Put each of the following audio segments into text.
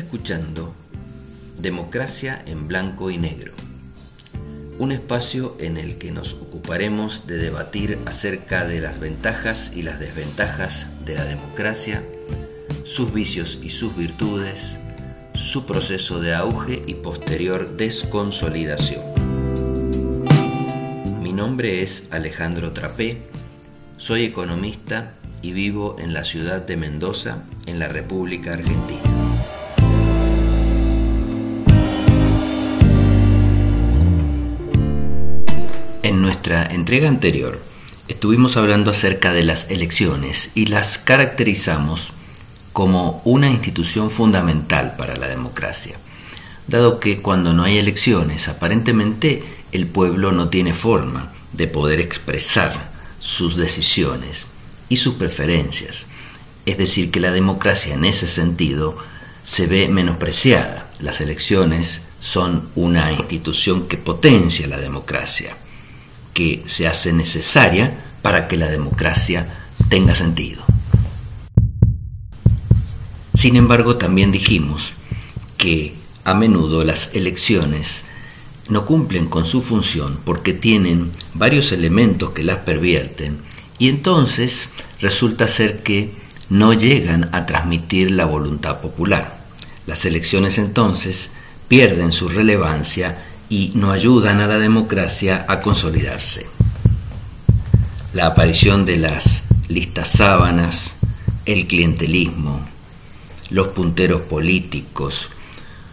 escuchando Democracia en Blanco y Negro, un espacio en el que nos ocuparemos de debatir acerca de las ventajas y las desventajas de la democracia, sus vicios y sus virtudes, su proceso de auge y posterior desconsolidación. Mi nombre es Alejandro Trapé, soy economista y vivo en la ciudad de Mendoza, en la República Argentina. Nuestra entrega anterior estuvimos hablando acerca de las elecciones y las caracterizamos como una institución fundamental para la democracia, dado que cuando no hay elecciones aparentemente el pueblo no tiene forma de poder expresar sus decisiones y sus preferencias. Es decir, que la democracia en ese sentido se ve menospreciada. Las elecciones son una institución que potencia la democracia, que se hace necesaria para que la democracia tenga sentido. Sin embargo, también dijimos que a menudo las elecciones no cumplen con su función porque tienen varios elementos que las pervierten y entonces resulta ser que no llegan a transmitir la voluntad popular. Las elecciones entonces pierden su relevancia y no ayudan a la democracia a consolidarse. La aparición de las listas sábanas, el clientelismo, los punteros políticos,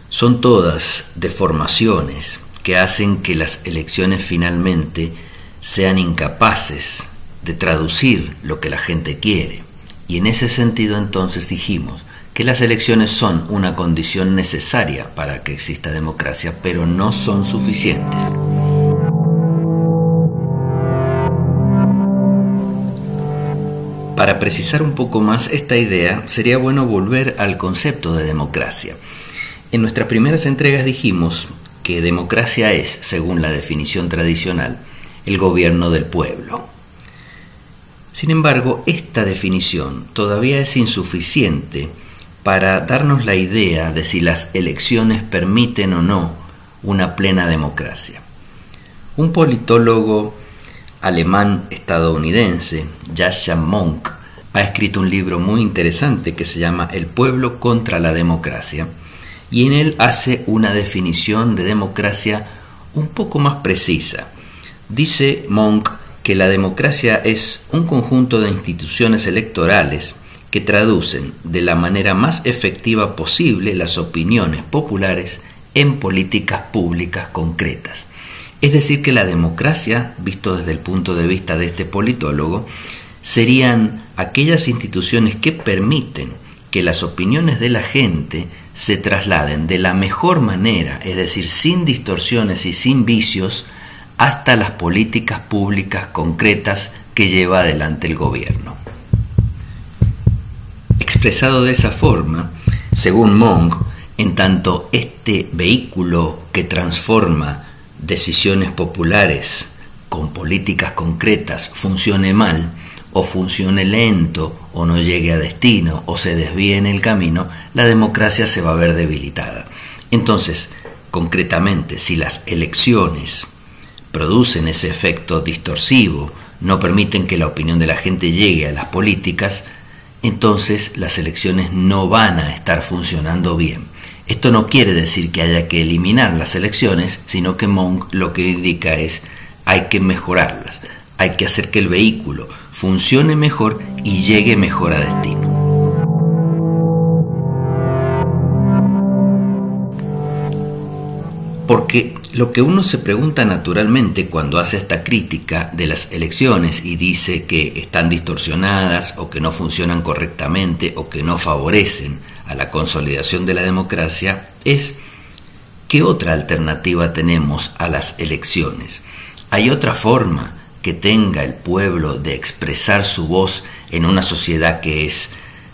son todas deformaciones que hacen que las elecciones finalmente sean incapaces de traducir lo que la gente quiere. Y en ese sentido entonces dijimos que las elecciones son una condición necesaria para que exista democracia, pero no son suficientes. Para precisar un poco más esta idea, sería bueno volver al concepto de democracia. En nuestras primeras entregas dijimos que democracia es, según la definición tradicional, el gobierno del pueblo. Sin embargo, esta definición todavía es insuficiente para darnos la idea de si las elecciones permiten o no una plena democracia. Un politólogo alemán estadounidense, Yasha Monk, ha escrito un libro muy interesante que se llama El pueblo contra la democracia y en él hace una definición de democracia un poco más precisa. Dice Monk que la democracia es un conjunto de instituciones electorales que traducen de la manera más efectiva posible las opiniones populares en políticas públicas concretas. Es decir, que la democracia, visto desde el punto de vista de este politólogo, serían aquellas instituciones que permiten que las opiniones de la gente se trasladen de la mejor manera, es decir, sin distorsiones y sin vicios, hasta las políticas públicas concretas que lleva adelante el gobierno. Expresado de esa forma, según Monk, en tanto este vehículo que transforma decisiones populares con políticas concretas funcione mal, o funcione lento, o no llegue a destino, o se desvíe en el camino, la democracia se va a ver debilitada. Entonces, concretamente, si las elecciones producen ese efecto distorsivo, no permiten que la opinión de la gente llegue a las políticas, entonces las elecciones no van a estar funcionando bien. Esto no quiere decir que haya que eliminar las elecciones, sino que Monk lo que indica es hay que mejorarlas, hay que hacer que el vehículo funcione mejor y llegue mejor a destino. Porque lo que uno se pregunta naturalmente cuando hace esta crítica de las elecciones y dice que están distorsionadas o que no funcionan correctamente o que no favorecen a la consolidación de la democracia es ¿qué otra alternativa tenemos a las elecciones? ¿Hay otra forma que tenga el pueblo de expresar su voz en una sociedad que es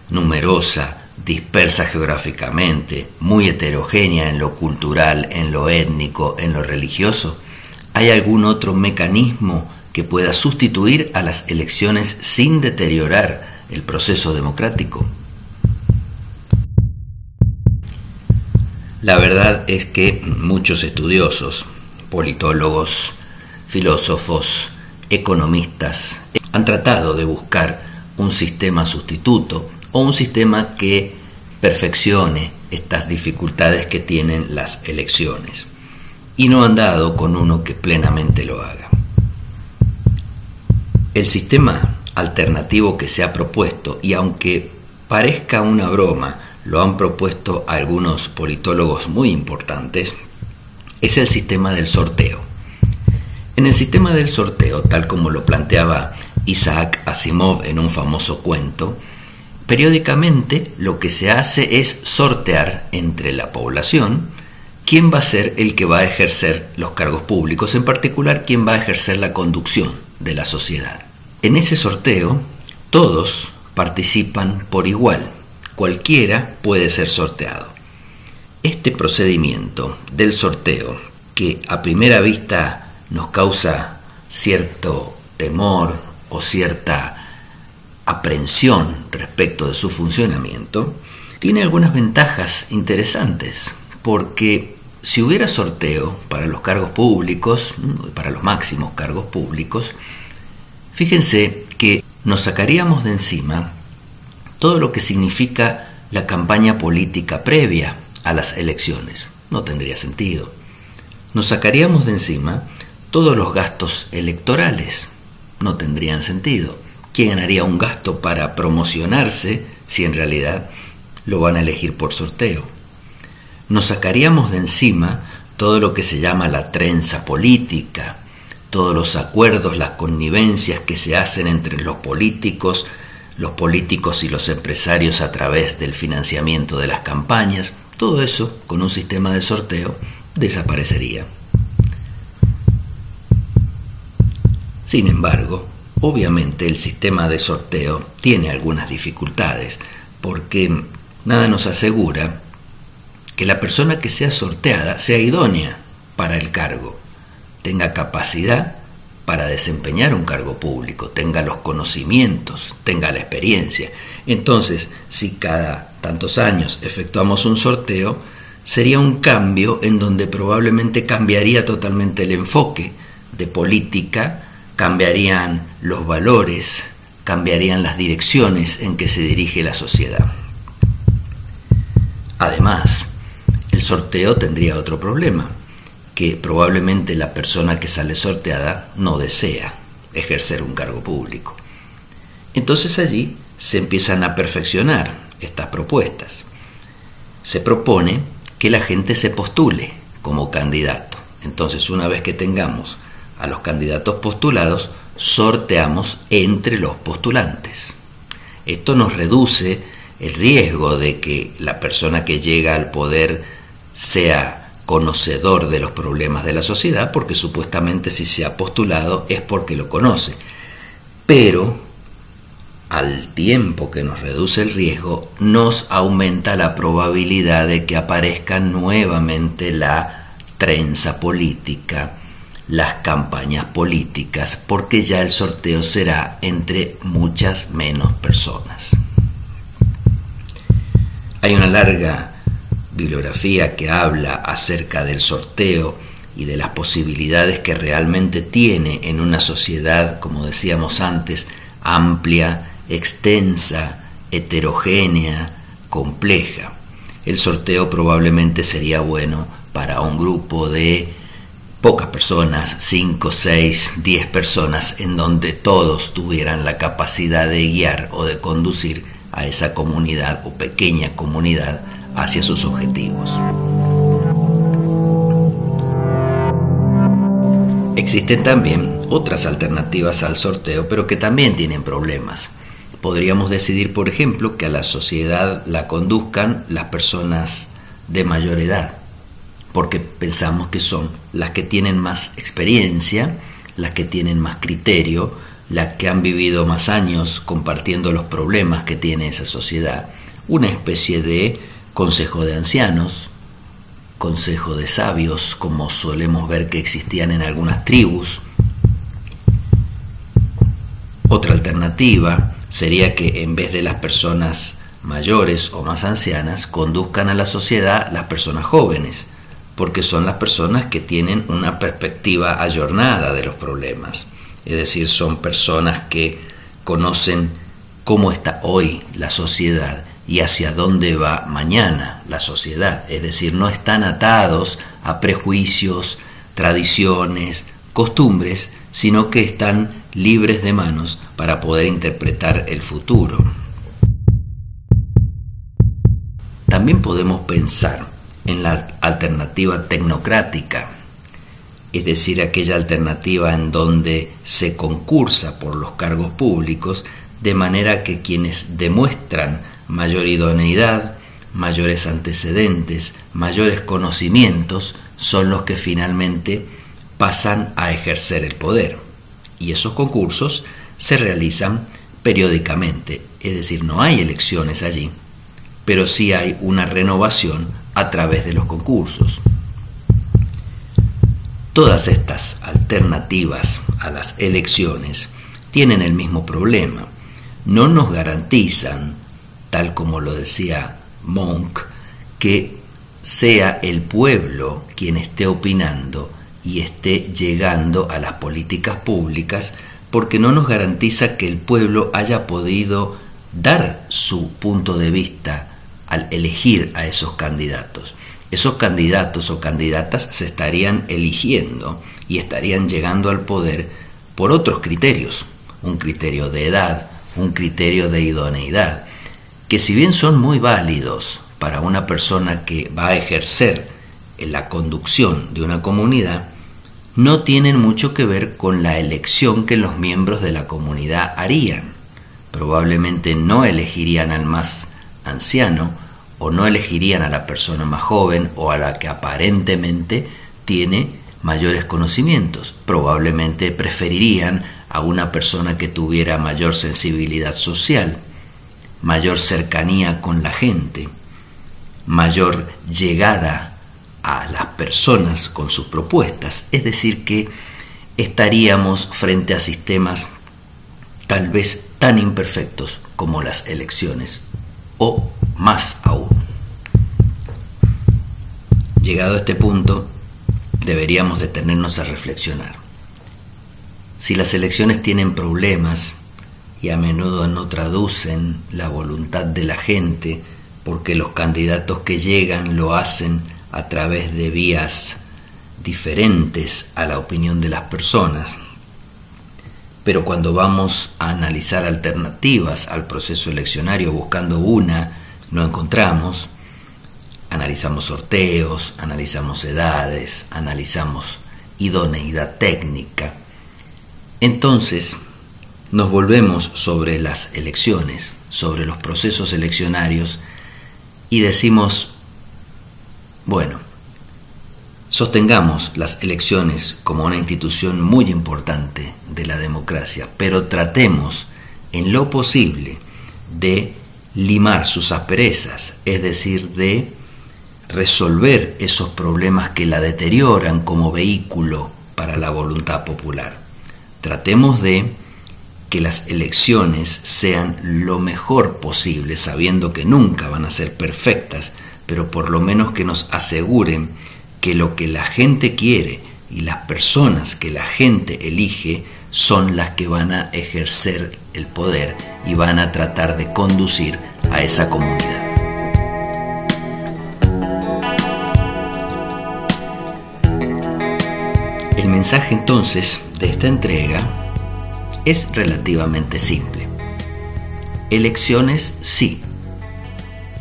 numerosa, dispersa geográficamente, muy heterogénea en lo cultural, en lo étnico, en lo religioso? ¿Hay algún otro mecanismo que pueda sustituir a las elecciones sin deteriorar el proceso democrático? La verdad es que muchos estudiosos, politólogos, filósofos, economistas, han tratado de buscar un sistema sustituto o un sistema que perfeccione estas dificultades que tienen las elecciones y no han dado con uno que plenamente lo haga. El sistema alternativo que se ha propuesto, y aunque parezca una broma, lo han propuesto algunos politólogos muy importantes, es el sistema del sorteo. En el sistema del sorteo, tal como lo planteaba Isaac Asimov en un famoso cuento, periódicamente lo que se hace es sortear entre la población quién va a ser el que va a ejercer los cargos públicos, en particular quién va a ejercer la conducción de la sociedad. En ese sorteo, todos participan por igual, cualquiera puede ser sorteado. Este procedimiento del sorteo, que a primera vista nos causa cierto temor o cierta aprensión respecto de su funcionamiento, tiene algunas ventajas interesantes, porque si hubiera sorteo para los cargos públicos, para los máximos cargos públicos, fíjense que nos sacaríamos de encima todo lo que significa la campaña política previa a las elecciones. No tendría sentido. Nos sacaríamos de encima todos los gastos electorales. No tendrían sentido. ¿Quién haría un gasto para promocionarse si en realidad lo van a elegir por sorteo? Nos sacaríamos de encima todo lo que se llama la trenza política, todos los acuerdos, las connivencias que se hacen entre los políticos, los políticos y los empresarios a través del financiamiento de las campañas, todo eso con un sistema de sorteo desaparecería. Sin embargo, obviamente el sistema de sorteo tiene algunas dificultades, porque nada nos asegura que la persona que sea sorteada sea idónea para el cargo, tenga capacidad para desempeñar un cargo público, tenga los conocimientos, tenga la experiencia. Entonces, si cada tantos años efectuamos un sorteo, sería un cambio en donde probablemente cambiaría totalmente el enfoque de política, cambiarían los valores, cambiarían las direcciones en que se dirige la sociedad. Además, el sorteo tendría otro problema que probablemente la persona que sale sorteada no desea ejercer un cargo público. Entonces allí se empiezan a perfeccionar estas propuestas. Se propone que la gente se postule como candidato. Entonces una vez que tengamos a los candidatos postulados, sorteamos entre los postulantes. Esto nos reduce el riesgo de que la persona que llega al poder sea conocedor de los problemas de la sociedad, porque supuestamente si se ha postulado es porque lo conoce. Pero al tiempo que nos reduce el riesgo, nos aumenta la probabilidad de que aparezca nuevamente la trenza política, las campañas políticas, porque ya el sorteo será entre muchas menos personas. Hay una larga bibliografía que habla acerca del sorteo y de las posibilidades que realmente tiene en una sociedad, como decíamos antes, amplia, extensa, heterogénea, compleja. El sorteo probablemente sería bueno para un grupo de pocas personas, 5, 6, 10 personas, en donde todos tuvieran la capacidad de guiar o de conducir a esa comunidad o pequeña comunidad hacia sus objetivos. Existen también otras alternativas al sorteo, pero que también tienen problemas. Podríamos decidir, por ejemplo, que a la sociedad la conduzcan las personas de mayor edad, porque pensamos que son las que tienen más experiencia, las que tienen más criterio, las que han vivido más años compartiendo los problemas que tiene esa sociedad. Una especie de consejo de ancianos, consejo de sabios, como solemos ver que existían en algunas tribus. Otra alternativa sería que en vez de las personas mayores o más ancianas conduzcan a la sociedad las personas jóvenes, porque son las personas que tienen una perspectiva ayornada de los problemas. Es decir, son personas que conocen cómo está hoy la sociedad y hacia dónde va mañana la sociedad. Es decir, no están atados a prejuicios, tradiciones, costumbres, sino que están libres de manos para poder interpretar el futuro. También podemos pensar en la alternativa tecnocrática, es decir, aquella alternativa en donde se concursa por los cargos públicos de manera que quienes demuestran mayor idoneidad, mayores antecedentes, mayores conocimientos, son los que finalmente pasan a ejercer el poder. Y esos concursos se realizan periódicamente, es decir, no hay elecciones allí, pero sí hay una renovación a través de los concursos. Todas estas alternativas a las elecciones tienen el mismo problema. No nos garantizan, tal como lo decía Monk, que sea el pueblo quien esté opinando y esté llegando a las políticas públicas, porque no nos garantiza que el pueblo haya podido dar su punto de vista elegir a esos candidatos. Esos candidatos o candidatas se estarían eligiendo y estarían llegando al poder por otros criterios, un criterio de edad, un criterio de idoneidad, que si bien son muy válidos para una persona que va a ejercer la conducción de una comunidad, no tienen mucho que ver con la elección que los miembros de la comunidad harían. Probablemente no elegirían al más anciano o no elegirían a la persona más joven o a la que aparentemente tiene mayores conocimientos. Probablemente preferirían a una persona que tuviera mayor sensibilidad social, mayor cercanía con la gente, mayor llegada a las personas con sus propuestas. Es decir, que estaríamos frente a sistemas tal vez tan imperfectos como las elecciones o más aún. Llegado a este punto, deberíamos detenernos a reflexionar. Si las elecciones tienen problemas y a menudo no traducen la voluntad de la gente porque los candidatos que llegan lo hacen a través de vías diferentes a la opinión de las personas. Pero cuando vamos a analizar alternativas al proceso eleccionario buscando una, no encontramos. Analizamos sorteos, analizamos edades, analizamos idoneidad técnica. Entonces, nos volvemos sobre las elecciones, sobre los procesos eleccionarios y decimos, bueno, sostengamos las elecciones como una institución muy importante de la democracia, pero tratemos en lo posible de limar sus asperezas, es decir, de resolver esos problemas que la deterioran como vehículo para la voluntad popular. Tratemos de que las elecciones sean lo mejor posible, sabiendo que nunca van a ser perfectas, pero por lo menos que nos aseguren que lo que la gente quiere y las personas que la gente elige son las que van a ejercer el poder y van a tratar de conducir a esa comunidad. El mensaje entonces de esta entrega es relativamente simple. Elecciones sí,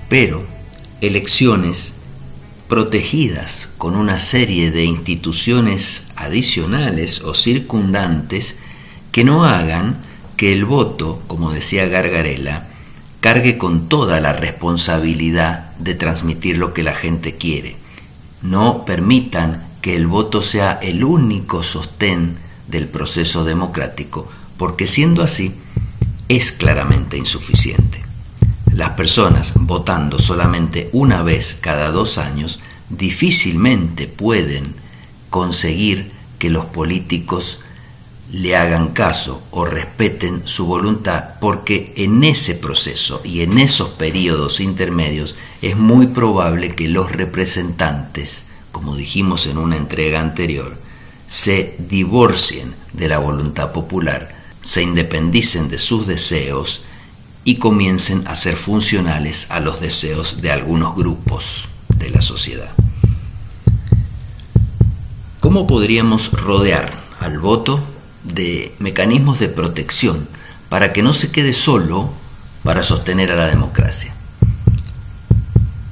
pero elecciones protegidas con una serie de instituciones adicionales o circundantes que no hagan que el voto, como decía Gargarella, cargue con toda la responsabilidad de transmitir lo que la gente quiere. No permitan que el voto sea el único sostén del proceso democrático, porque siendo así, es claramente insuficiente. Las personas votando solamente una vez cada dos años difícilmente pueden conseguir que los políticos le hagan caso o respeten su voluntad, porque en ese proceso y en esos periodos intermedios es muy probable que los representantes, como dijimos en una entrega anterior, se divorcien de la voluntad popular, se independicen de sus deseos y comiencen a ser funcionales a los deseos de algunos grupos de la sociedad. ¿Cómo podríamos rodear al voto de mecanismos de protección para que no se quede solo para sostener a la democracia.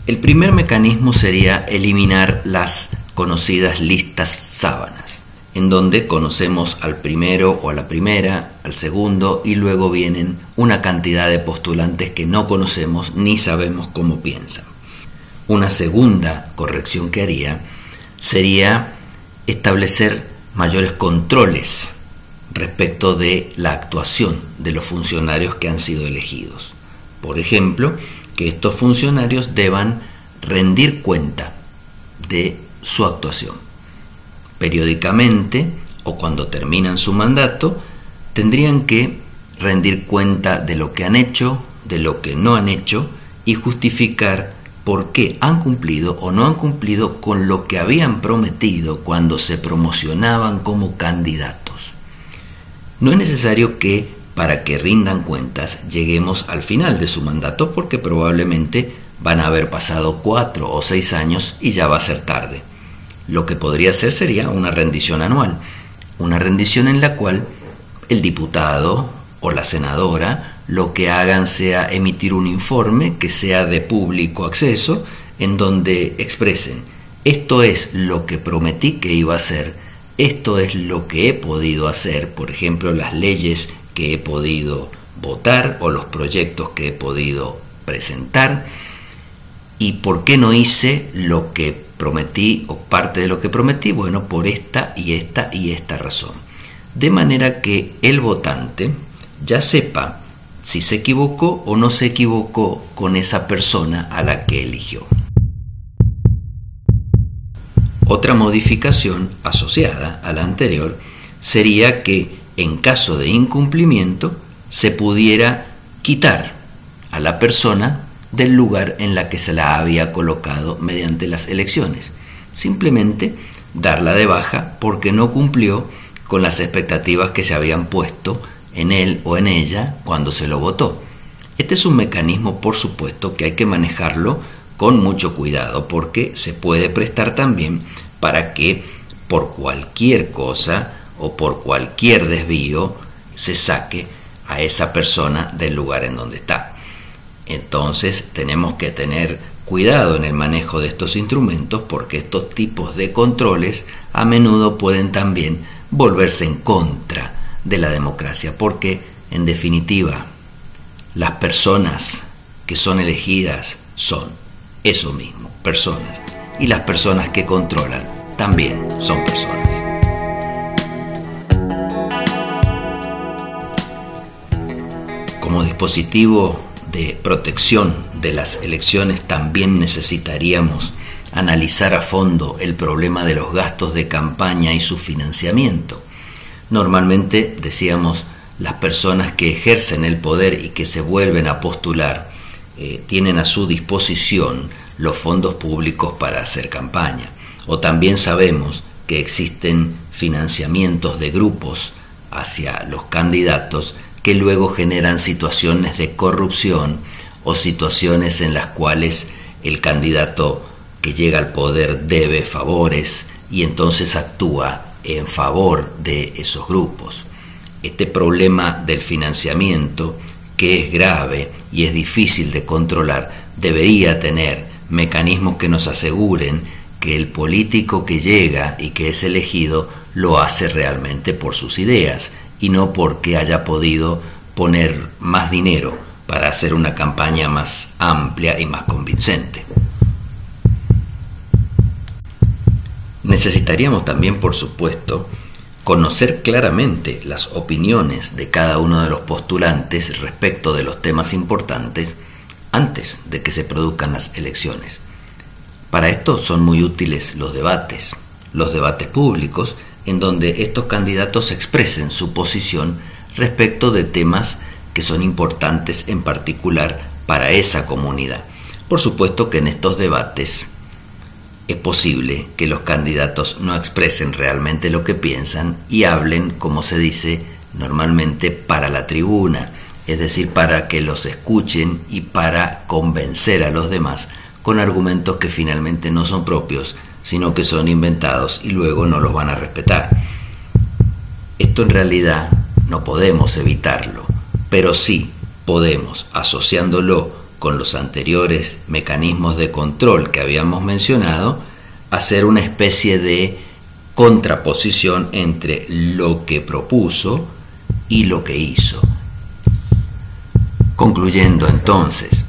El primer mecanismo sería eliminar las conocidas listas sábanas, en donde conocemos al primero o a la primera, al segundo, y luego vienen una cantidad de postulantes que no conocemos ni sabemos cómo piensan. Una segunda corrección que haría sería establecer mayores controles respecto de la actuación de los funcionarios que han sido elegidos. Por ejemplo, que estos funcionarios deban rendir cuenta de su actuación. Periódicamente o cuando terminan su mandato, tendrían que rendir cuenta de lo que han hecho, de lo que no han hecho y justificar por qué han cumplido o no han cumplido con lo que habían prometido cuando se promocionaban como candidatos. No es necesario que, para que rindan cuentas, lleguemos al final de su mandato porque probablemente van a haber pasado cuatro o seis años y ya va a ser tarde. Lo que podría ser sería una rendición anual, una rendición en la cual el diputado o la senadora lo que hagan sea emitir un informe que sea de público acceso en donde expresen esto es lo que prometí que iba a hacer esto es lo que he podido hacer, por ejemplo, las leyes que he podido votar o los proyectos que he podido presentar y por qué no hice lo que prometí o parte de lo que prometí, bueno, por esta y esta y esta razón. De manera que el votante ya sepa si se equivocó o no se equivocó con esa persona a la que eligió. Otra modificación asociada a la anterior sería que en caso de incumplimiento se pudiera quitar a la persona del lugar en la que se la había colocado mediante las elecciones. Simplemente darla de baja porque no cumplió con las expectativas que se habían puesto en él o en ella cuando se lo votó. Este es un mecanismo, por supuesto, que hay que manejarlo con mucho cuidado porque se puede prestar también para que por cualquier cosa o por cualquier desvío se saque a esa persona del lugar en donde está. Entonces tenemos que tener cuidado en el manejo de estos instrumentos porque estos tipos de controles a menudo pueden también volverse en contra de la democracia porque en definitiva las personas que son elegidas son eso mismo, personas y las personas que controlan también son personas. Como dispositivo de protección de las elecciones también necesitaríamos analizar a fondo el problema de los gastos de campaña y su financiamiento. Normalmente, decíamos, las personas que ejercen el poder y que se vuelven a postular eh, tienen a su disposición los fondos públicos para hacer campaña. O también sabemos que existen financiamientos de grupos hacia los candidatos que luego generan situaciones de corrupción o situaciones en las cuales el candidato que llega al poder debe favores y entonces actúa en favor de esos grupos. Este problema del financiamiento, que es grave y es difícil de controlar, debería tener mecanismos que nos aseguren que el político que llega y que es elegido lo hace realmente por sus ideas y no porque haya podido poner más dinero para hacer una campaña más amplia y más convincente. Necesitaríamos también, por supuesto, conocer claramente las opiniones de cada uno de los postulantes respecto de los temas importantes antes de que se produzcan las elecciones. Para esto son muy útiles los debates, los debates públicos en donde estos candidatos expresen su posición respecto de temas que son importantes en particular para esa comunidad. Por supuesto que en estos debates es posible que los candidatos no expresen realmente lo que piensan y hablen, como se dice normalmente, para la tribuna, es decir, para que los escuchen y para convencer a los demás con argumentos que finalmente no son propios, sino que son inventados y luego no los van a respetar. Esto en realidad no podemos evitarlo, pero sí podemos, asociándolo con los anteriores mecanismos de control que habíamos mencionado, hacer una especie de contraposición entre lo que propuso y lo que hizo. Concluyendo entonces,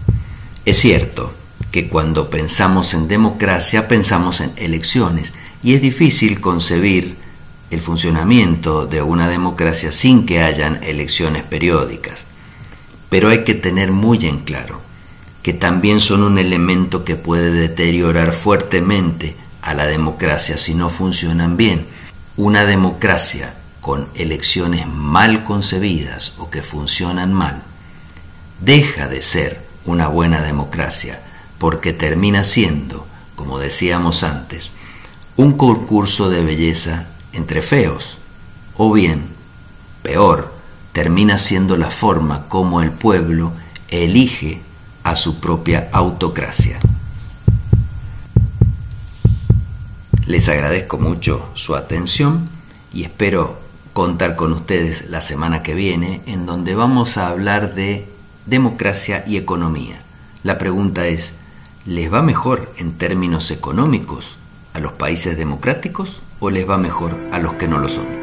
es cierto que cuando pensamos en democracia pensamos en elecciones y es difícil concebir el funcionamiento de una democracia sin que hayan elecciones periódicas. Pero hay que tener muy en claro que también son un elemento que puede deteriorar fuertemente a la democracia si no funcionan bien. Una democracia con elecciones mal concebidas o que funcionan mal deja de ser una buena democracia porque termina siendo, como decíamos antes, un concurso de belleza entre feos o bien, peor, termina siendo la forma como el pueblo elige a su propia autocracia. Les agradezco mucho su atención y espero contar con ustedes la semana que viene en donde vamos a hablar de democracia y economía. La pregunta es, ¿les va mejor en términos económicos a los países democráticos o les va mejor a los que no lo son?